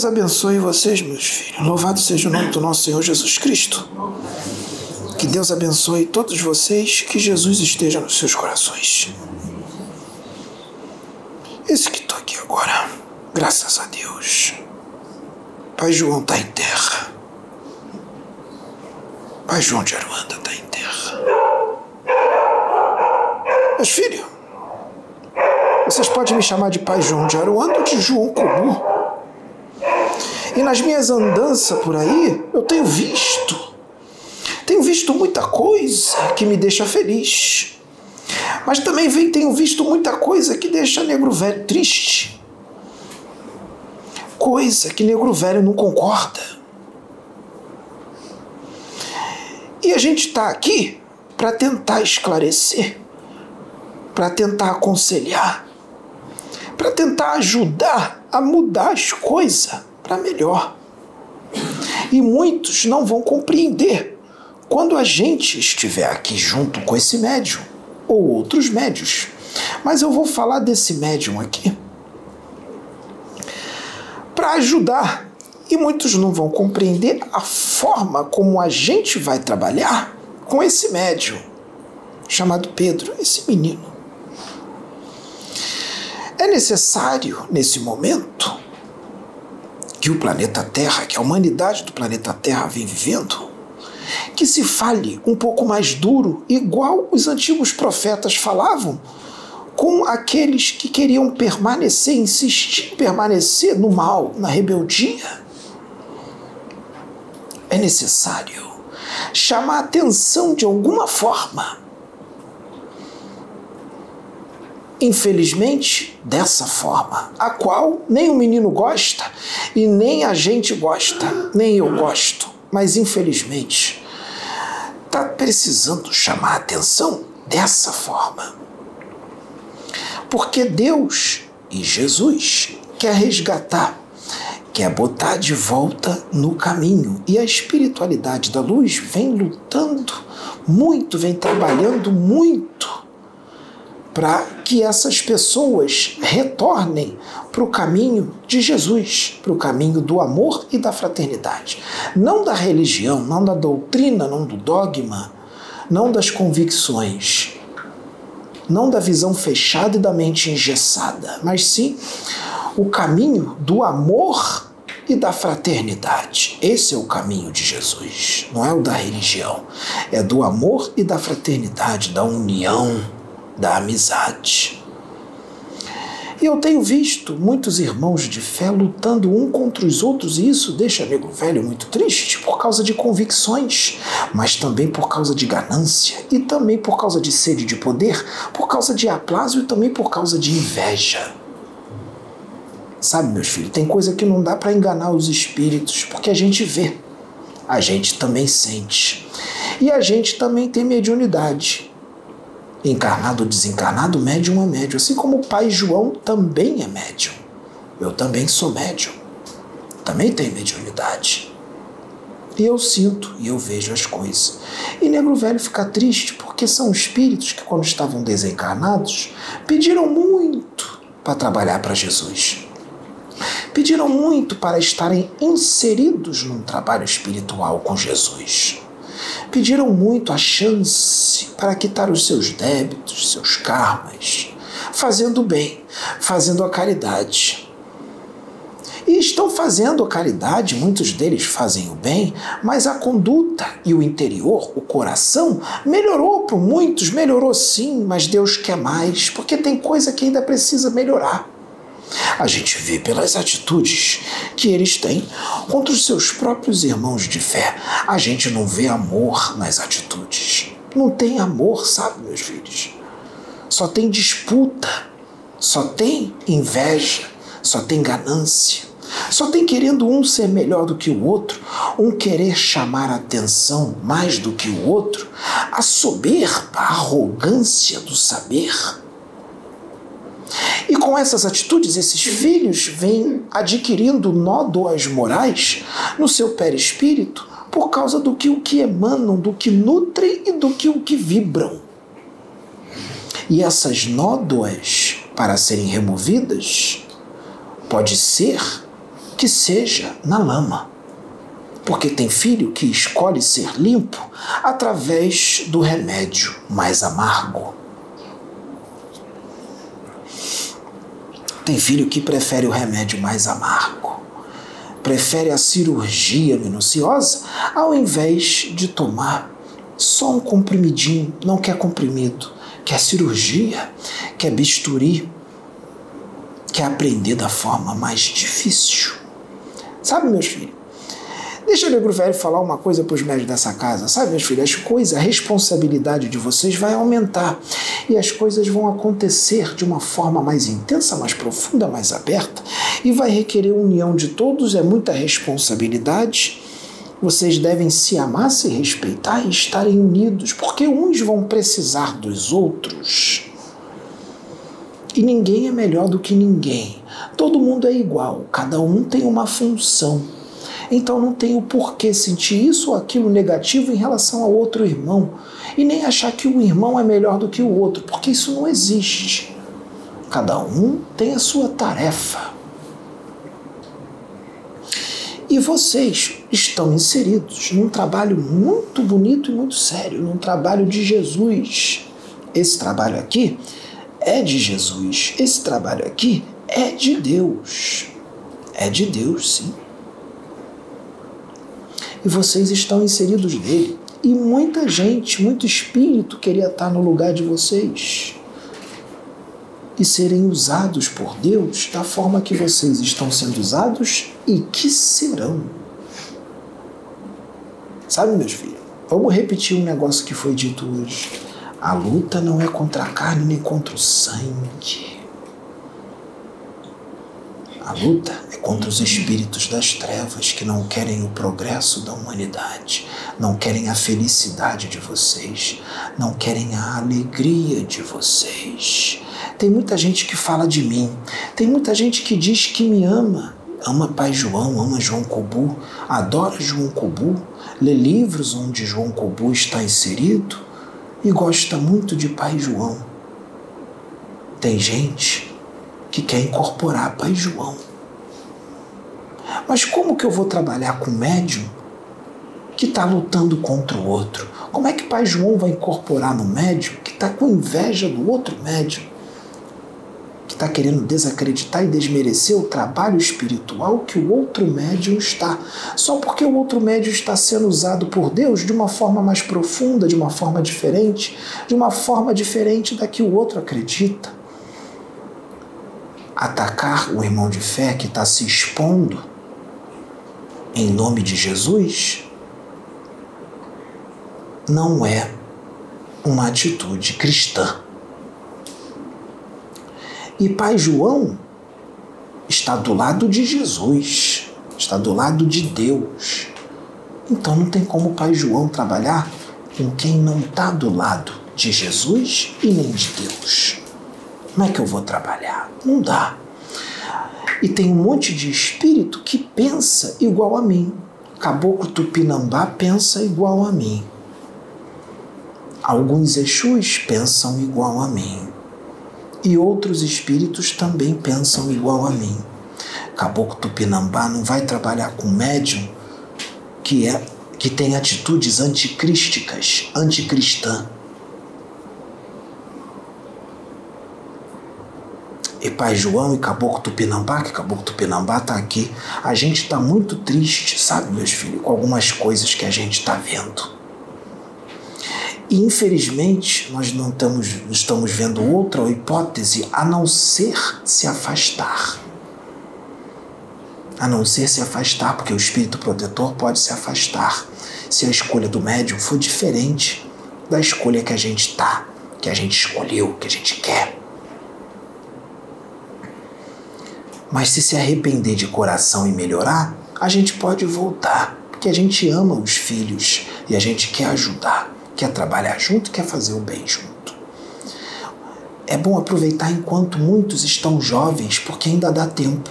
Deus abençoe vocês, meus filhos. Louvado seja o nome do nosso Senhor Jesus Cristo. Que Deus abençoe todos vocês, que Jesus esteja nos seus corações. Esse que estou aqui agora, graças a Deus. Pai João está em terra. Pai João de Aruanda está em terra. Meus filhos, vocês podem me chamar de Pai João de Aruanda ou de João Cobu. E nas minhas andanças por aí, eu tenho visto. Tenho visto muita coisa que me deixa feliz. Mas também vem, tenho visto muita coisa que deixa negro velho triste. Coisa que negro velho não concorda. E a gente está aqui para tentar esclarecer, para tentar aconselhar, para tentar ajudar a mudar as coisas para melhor. E muitos não vão compreender quando a gente estiver aqui junto com esse médium ou outros médios. Mas eu vou falar desse médium aqui para ajudar. E muitos não vão compreender a forma como a gente vai trabalhar com esse médium chamado Pedro, esse menino. É necessário, nesse momento, que o planeta Terra, que a humanidade do planeta Terra vem vivendo, que se fale um pouco mais duro, igual os antigos profetas falavam, com aqueles que queriam permanecer, insistir em permanecer no mal, na rebeldia. É necessário chamar a atenção de alguma forma infelizmente, dessa forma, a qual nem o menino gosta e nem a gente gosta, nem eu gosto, mas infelizmente está precisando chamar a atenção dessa forma. Porque Deus e Jesus quer resgatar, quer botar de volta no caminho. E a espiritualidade da luz vem lutando muito, vem trabalhando muito para que essas pessoas retornem para o caminho de Jesus, para o caminho do amor e da fraternidade. Não da religião, não da doutrina, não do dogma, não das convicções, não da visão fechada e da mente engessada, mas sim o caminho do amor e da fraternidade. Esse é o caminho de Jesus, não é o da religião, é do amor e da fraternidade, da união da amizade. E eu tenho visto muitos irmãos de fé lutando um contra os outros, e isso deixa nego velho muito triste por causa de convicções, mas também por causa de ganância, e também por causa de sede de poder, por causa de aplauso e também por causa de inveja. Sabe, meus filhos, tem coisa que não dá para enganar os espíritos, porque a gente vê, a gente também sente, e a gente também tem mediunidade encarnado ou desencarnado, médium é médium. Assim como o pai João também é médium. Eu também sou médium. Também tenho mediunidade. E eu sinto e eu vejo as coisas. E Negro Velho fica triste porque são espíritos que, quando estavam desencarnados, pediram muito para trabalhar para Jesus. Pediram muito para estarem inseridos num trabalho espiritual com Jesus pediram muito a chance para quitar os seus débitos, seus karmas, fazendo o bem, fazendo a caridade. E estão fazendo a caridade, muitos deles fazem o bem, mas a conduta e o interior, o coração, melhorou para muitos, melhorou sim, mas Deus quer mais, porque tem coisa que ainda precisa melhorar. A gente vê pelas atitudes que eles têm contra os seus próprios irmãos de fé. A gente não vê amor nas atitudes. Não tem amor, sabe, meus filhos? Só tem disputa, só tem inveja, só tem ganância. Só tem querendo um ser melhor do que o outro, um querer chamar atenção mais do que o outro, a soberba, a arrogância do saber. E com essas atitudes, esses filhos vêm adquirindo nódoas morais no seu perispírito por causa do que o que emanam, do que nutrem e do que o que vibram. E essas nódoas, para serem removidas, pode ser que seja na lama. Porque tem filho que escolhe ser limpo através do remédio mais amargo. Tem filho que prefere o remédio mais amargo, prefere a cirurgia minuciosa ao invés de tomar só um comprimidinho, não quer comprimido, quer cirurgia, quer bisturi, quer aprender da forma mais difícil. Sabe, meus filhos? Deixa o negro velho falar uma coisa para os médicos dessa casa. Sabe, meus filhos, as coisas, a responsabilidade de vocês vai aumentar e as coisas vão acontecer de uma forma mais intensa, mais profunda, mais aberta e vai requerer união de todos, é muita responsabilidade. Vocês devem se amar, se respeitar e estarem unidos, porque uns vão precisar dos outros. E ninguém é melhor do que ninguém. Todo mundo é igual, cada um tem uma função. Então não tenho por que sentir isso ou aquilo negativo em relação ao outro irmão. E nem achar que um irmão é melhor do que o outro, porque isso não existe. Cada um tem a sua tarefa. E vocês estão inseridos num trabalho muito bonito e muito sério, num trabalho de Jesus. Esse trabalho aqui é de Jesus. Esse trabalho aqui é de Deus. É de Deus, sim e vocês estão inseridos nele. E muita gente, muito espírito queria estar no lugar de vocês e serem usados por Deus da forma que vocês estão sendo usados e que serão. Sabe, meus filhos? Vamos repetir um negócio que foi dito hoje. A luta não é contra a carne nem contra o sangue. A luta contra os espíritos das trevas que não querem o progresso da humanidade, não querem a felicidade de vocês, não querem a alegria de vocês. Tem muita gente que fala de mim, tem muita gente que diz que me ama, ama Pai João, ama João Cobu, adora João Cobu, lê livros onde João Cobu está inserido e gosta muito de Pai João. Tem gente que quer incorporar Pai João. Mas como que eu vou trabalhar com médium que está lutando contra o outro? Como é que Pai João vai incorporar no médium que está com inveja do outro médium? Que está querendo desacreditar e desmerecer o trabalho espiritual que o outro médium está, só porque o outro médium está sendo usado por Deus de uma forma mais profunda, de uma forma diferente, de uma forma diferente da que o outro acredita atacar o irmão de fé que está se expondo em nome de Jesus não é uma atitude cristã. E Pai João está do lado de Jesus, está do lado de Deus. Então não tem como Pai João trabalhar com quem não está do lado de Jesus e nem de Deus. Como é que eu vou trabalhar? Não dá. E tem um monte de espírito que pensa igual a mim. Caboclo Tupinambá pensa igual a mim. Alguns Exus pensam igual a mim. E outros espíritos também pensam igual a mim. Caboclo Tupinambá não vai trabalhar com médium que é que tem atitudes anticrísticas, anticristã. E Pai João e Caboclo Tupinambá, que Caboclo Tupinambá está aqui. A gente está muito triste, sabe, meus filhos, com algumas coisas que a gente está vendo. E infelizmente nós não estamos, estamos vendo outra hipótese a não ser se afastar. A não ser se afastar, porque o espírito protetor pode se afastar se a escolha do médium for diferente da escolha que a gente está, que a gente escolheu, que a gente quer. Mas se se arrepender de coração e melhorar, a gente pode voltar, porque a gente ama os filhos e a gente quer ajudar, quer trabalhar junto, quer fazer o bem junto. É bom aproveitar enquanto muitos estão jovens, porque ainda dá tempo.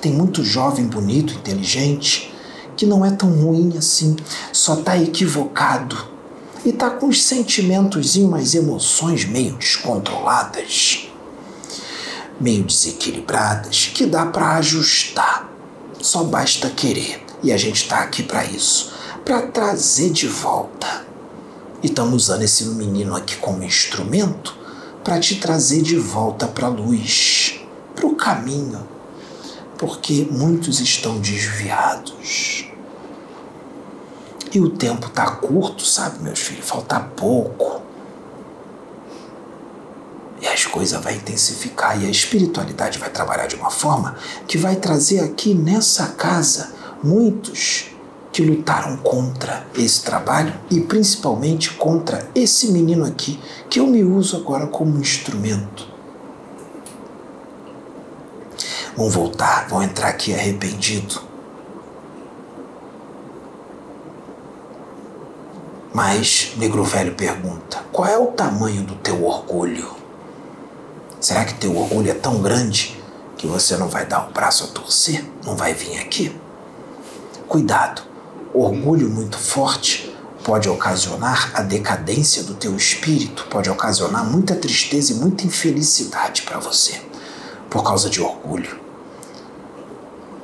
Tem muito jovem bonito, inteligente, que não é tão ruim assim, só está equivocado e está com os sentimentos e umas emoções meio descontroladas meio desequilibradas que dá para ajustar. Só basta querer. E a gente está aqui para isso para trazer de volta. E estamos usando esse menino aqui como instrumento para te trazer de volta para a luz, para o caminho, porque muitos estão desviados. E o tempo está curto, sabe, meus filhos? Falta pouco. As coisas vão intensificar e a espiritualidade vai trabalhar de uma forma que vai trazer aqui nessa casa muitos que lutaram contra esse trabalho e principalmente contra esse menino aqui que eu me uso agora como instrumento. Vão voltar, vão entrar aqui arrependido. Mas Negro Velho pergunta: qual é o tamanho do teu orgulho? Será que teu orgulho é tão grande que você não vai dar o braço a torcer? Não vai vir aqui? Cuidado, orgulho muito forte pode ocasionar a decadência do teu espírito, pode ocasionar muita tristeza e muita infelicidade para você por causa de orgulho.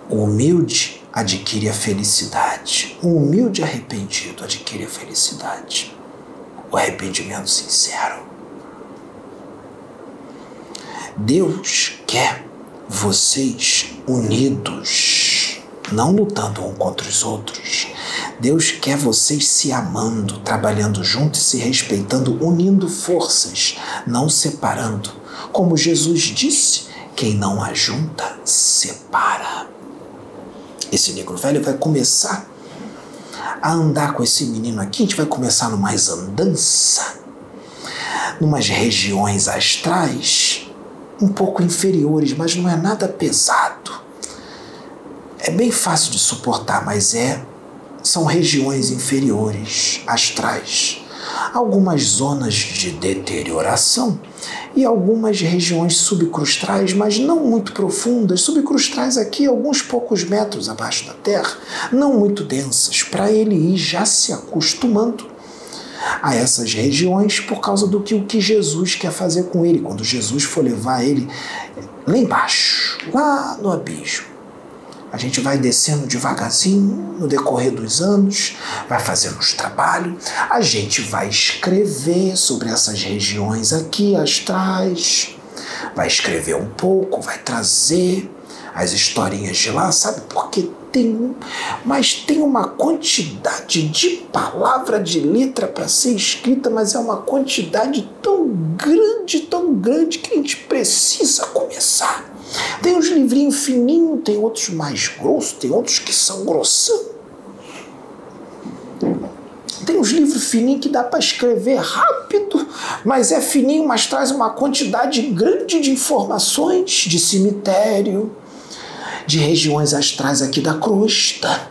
O humilde adquire a felicidade. O humilde arrependido adquire a felicidade. O arrependimento sincero. Deus quer vocês unidos, não lutando um contra os outros. Deus quer vocês se amando, trabalhando juntos se respeitando, unindo forças, não separando. Como Jesus disse, quem não ajunta, separa. Esse negro velho vai começar a andar com esse menino aqui, a gente vai começar numa andança, numas regiões astrais um pouco inferiores, mas não é nada pesado. É bem fácil de suportar, mas é são regiões inferiores, astrais. Algumas zonas de deterioração e algumas regiões subcrustais, mas não muito profundas, subcrustais aqui alguns poucos metros abaixo da terra, não muito densas, para ele ir já se acostumando a essas regiões por causa do que o que Jesus quer fazer com ele, quando Jesus for levar ele lá embaixo, lá no abismo. A gente vai descendo devagarzinho no decorrer dos anos, vai fazendo os trabalhos, a gente vai escrever sobre essas regiões aqui astrais, vai escrever um pouco, vai trazer as historinhas de lá, sabe? Porque tem, mas tem uma quantidade de palavra, de letra para ser escrita, mas é uma quantidade tão grande, tão grande que a gente precisa começar. Tem uns livrinhos fininhos, tem outros mais grossos, tem outros que são grossão. Tem uns livros fininhos que dá para escrever rápido, mas é fininho, mas traz uma quantidade grande de informações de cemitério, de regiões astrais aqui da crosta,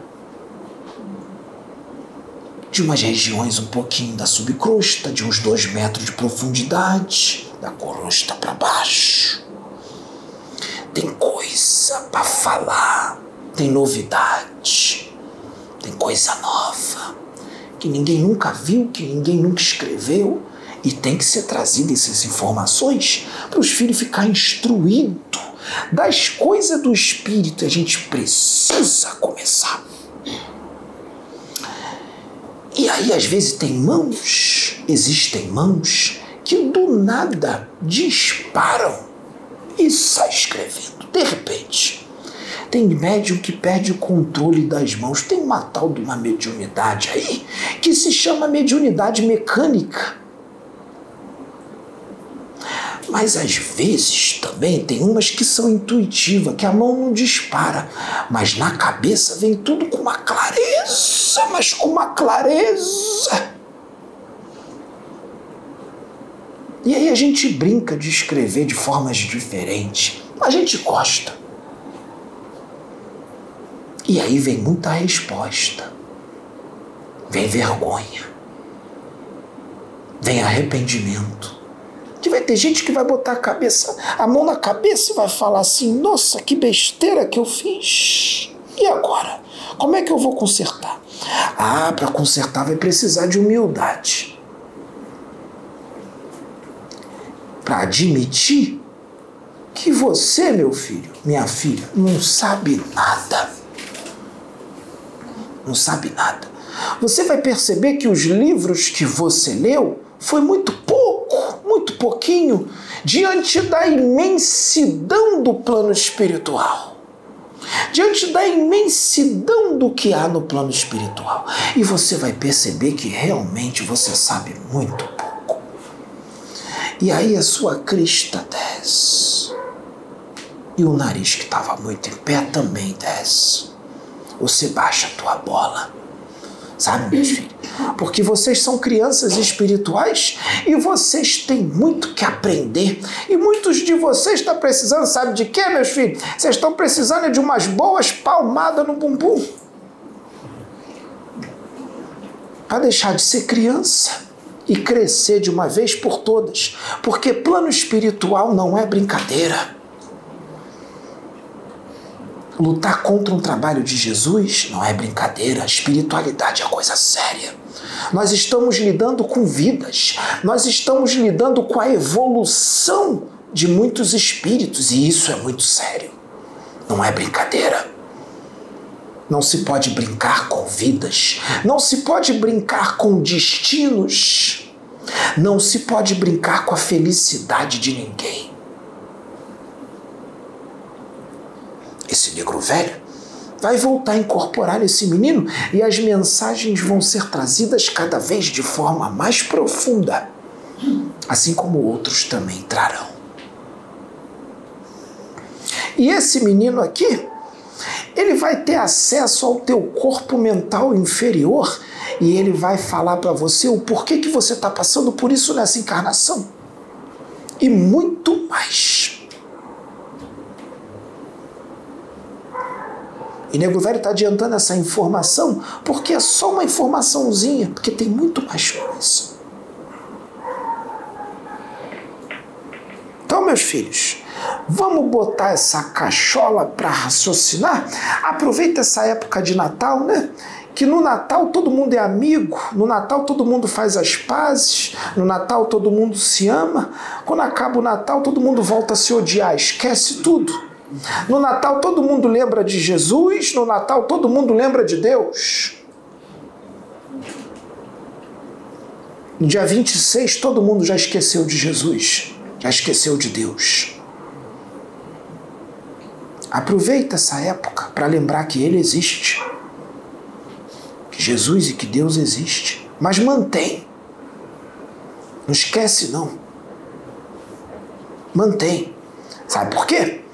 de umas regiões um pouquinho da subcrosta, de uns dois metros de profundidade, da crosta para baixo. Tem coisa para falar, tem novidade, tem coisa nova que ninguém nunca viu, que ninguém nunca escreveu. E tem que ser trazida essas informações para os filhos ficarem instruídos das coisas do espírito a gente precisa começar. E aí, às vezes, tem mãos, existem mãos que do nada disparam e sai escrevendo. De repente, tem médium que perde o controle das mãos. Tem uma tal de uma mediunidade aí que se chama mediunidade mecânica mas às vezes também tem umas que são intuitivas, que a mão não dispara, mas na cabeça vem tudo com uma clareza, mas com uma clareza. E aí a gente brinca de escrever de formas diferentes. A gente gosta. E aí vem muita resposta. Vem vergonha. Vem arrependimento que vai ter gente que vai botar a cabeça, a mão na cabeça e vai falar assim: "Nossa, que besteira que eu fiz". E agora? Como é que eu vou consertar? Ah, para consertar vai precisar de humildade. Para admitir que você, meu filho, minha filha, não sabe nada. não sabe nada. Você vai perceber que os livros que você leu foi muito pouco, pouquinho, diante da imensidão do plano espiritual. Diante da imensidão do que há no plano espiritual. E você vai perceber que realmente você sabe muito pouco. E aí a sua crista desce. E o nariz que estava muito em pé também desce. Você baixa a tua bola. Sabe, meus filhos? Porque vocês são crianças espirituais e vocês têm muito que aprender. E muitos de vocês estão precisando, sabe de quê, meus filhos? Vocês estão precisando de umas boas palmadas no bumbum. Para deixar de ser criança e crescer de uma vez por todas. Porque plano espiritual não é brincadeira. Lutar contra um trabalho de Jesus não é brincadeira, a espiritualidade é coisa séria. Nós estamos lidando com vidas, nós estamos lidando com a evolução de muitos espíritos e isso é muito sério. Não é brincadeira. Não se pode brincar com vidas, não se pode brincar com destinos, não se pode brincar com a felicidade de ninguém. Esse negro velho vai voltar a incorporar esse menino e as mensagens vão ser trazidas cada vez de forma mais profunda, assim como outros também trarão. E esse menino aqui, ele vai ter acesso ao teu corpo mental inferior e ele vai falar para você o porquê que você está passando por isso nessa encarnação. E muito mais. E Nego Velho está adiantando essa informação porque é só uma informaçãozinha, porque tem muito mais coisa. Então, meus filhos, vamos botar essa cachola para raciocinar? Aproveita essa época de Natal, né? que no Natal todo mundo é amigo, no Natal todo mundo faz as pazes, no Natal todo mundo se ama, quando acaba o Natal todo mundo volta a se odiar, esquece tudo. No Natal todo mundo lembra de Jesus, no Natal todo mundo lembra de Deus. No dia 26 todo mundo já esqueceu de Jesus, já esqueceu de Deus. Aproveita essa época para lembrar que Ele existe, que Jesus e que Deus existe, mas mantém. Não esquece não. Mantém. Sabe por quê?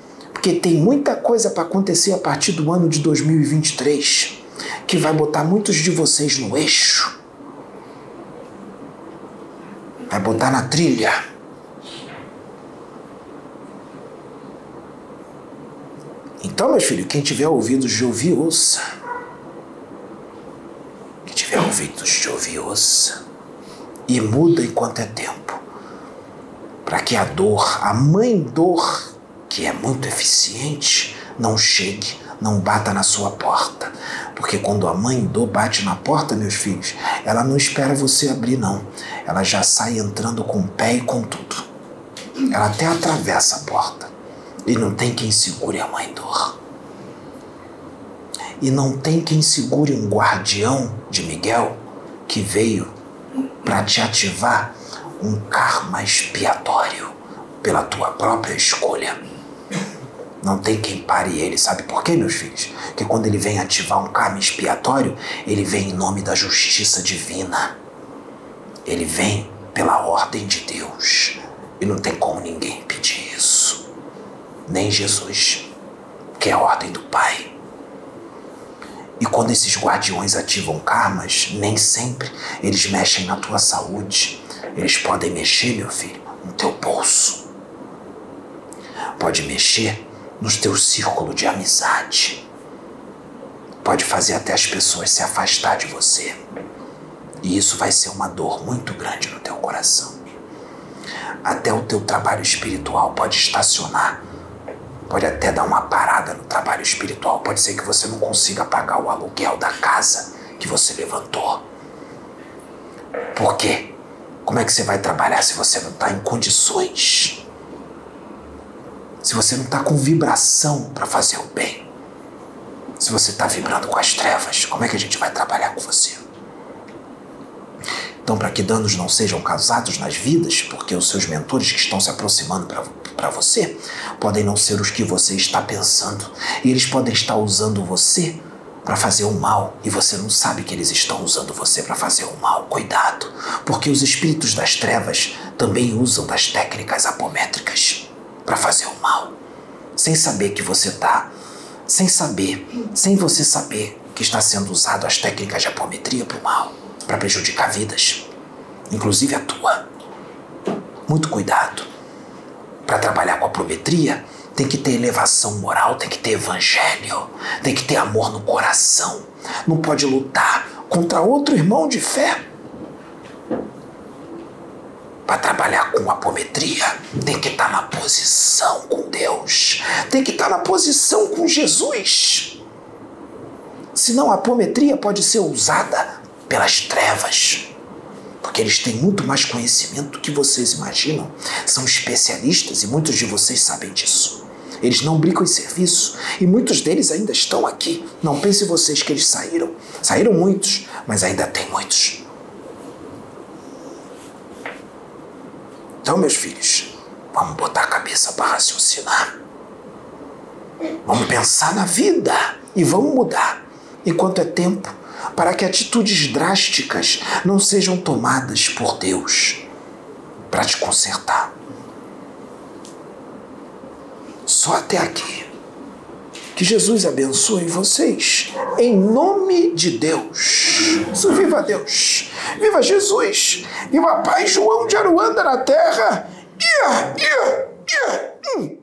Porque tem muita coisa para acontecer a partir do ano de 2023 que vai botar muitos de vocês no eixo. Vai botar na trilha. Então, meus filhos, quem tiver ouvidos de ouvir, ouça. Quem tiver ouvidos de ouvir, ouça. E muda enquanto é tempo. Para que a dor, a mãe dor, que é muito eficiente, não chegue, não bata na sua porta. Porque quando a mãe do bate na porta, meus filhos, ela não espera você abrir, não. Ela já sai entrando com o pé e com tudo. Ela até atravessa a porta. E não tem quem segure a mãe dor. E não tem quem segure um guardião de Miguel que veio para te ativar um karma expiatório pela tua própria escolha. Não tem quem pare ele. Sabe por quê, meus filhos? Porque quando ele vem ativar um karma expiatório, ele vem em nome da justiça divina. Ele vem pela ordem de Deus. E não tem como ninguém impedir isso. Nem Jesus, que é a ordem do Pai. E quando esses guardiões ativam karmas, nem sempre eles mexem na tua saúde. Eles podem mexer, meu filho, no teu bolso. Pode mexer no teu círculo de amizade. Pode fazer até as pessoas se afastar de você. E isso vai ser uma dor muito grande no teu coração. Até o teu trabalho espiritual pode estacionar. Pode até dar uma parada no trabalho espiritual. Pode ser que você não consiga pagar o aluguel da casa que você levantou. Por quê? Como é que você vai trabalhar se você não está em condições? Se você não está com vibração para fazer o bem. Se você está vibrando com as trevas, como é que a gente vai trabalhar com você? Então, para que danos não sejam causados nas vidas, porque os seus mentores que estão se aproximando para você podem não ser os que você está pensando, e eles podem estar usando você para fazer o mal e você não sabe que eles estão usando você para fazer o mal. Cuidado, porque os espíritos das trevas também usam das técnicas apométricas para fazer o mal, sem saber que você está, sem saber, sem você saber que está sendo usado as técnicas de apometria para o mal, para prejudicar vidas, inclusive a tua. Muito cuidado. Para trabalhar com a apometria, tem que ter elevação moral, tem que ter evangelho, tem que ter amor no coração. Não pode lutar contra outro irmão de fé. Para trabalhar com apometria, tem que estar na posição com Deus, tem que estar na posição com Jesus. Senão a apometria pode ser usada pelas trevas porque eles têm muito mais conhecimento do que vocês imaginam. São especialistas e muitos de vocês sabem disso. Eles não brincam em serviço e muitos deles ainda estão aqui. Não pense vocês que eles saíram. Saíram muitos, mas ainda tem muitos. Então, meus filhos, vamos botar a cabeça para raciocinar. Vamos pensar na vida e vamos mudar enquanto é tempo para que atitudes drásticas não sejam tomadas por Deus para te consertar. Só até aqui. Que Jesus abençoe vocês. Em nome de Deus. Viva Deus. Viva Jesus. Viva Pai João de Aruanda na terra. Hum.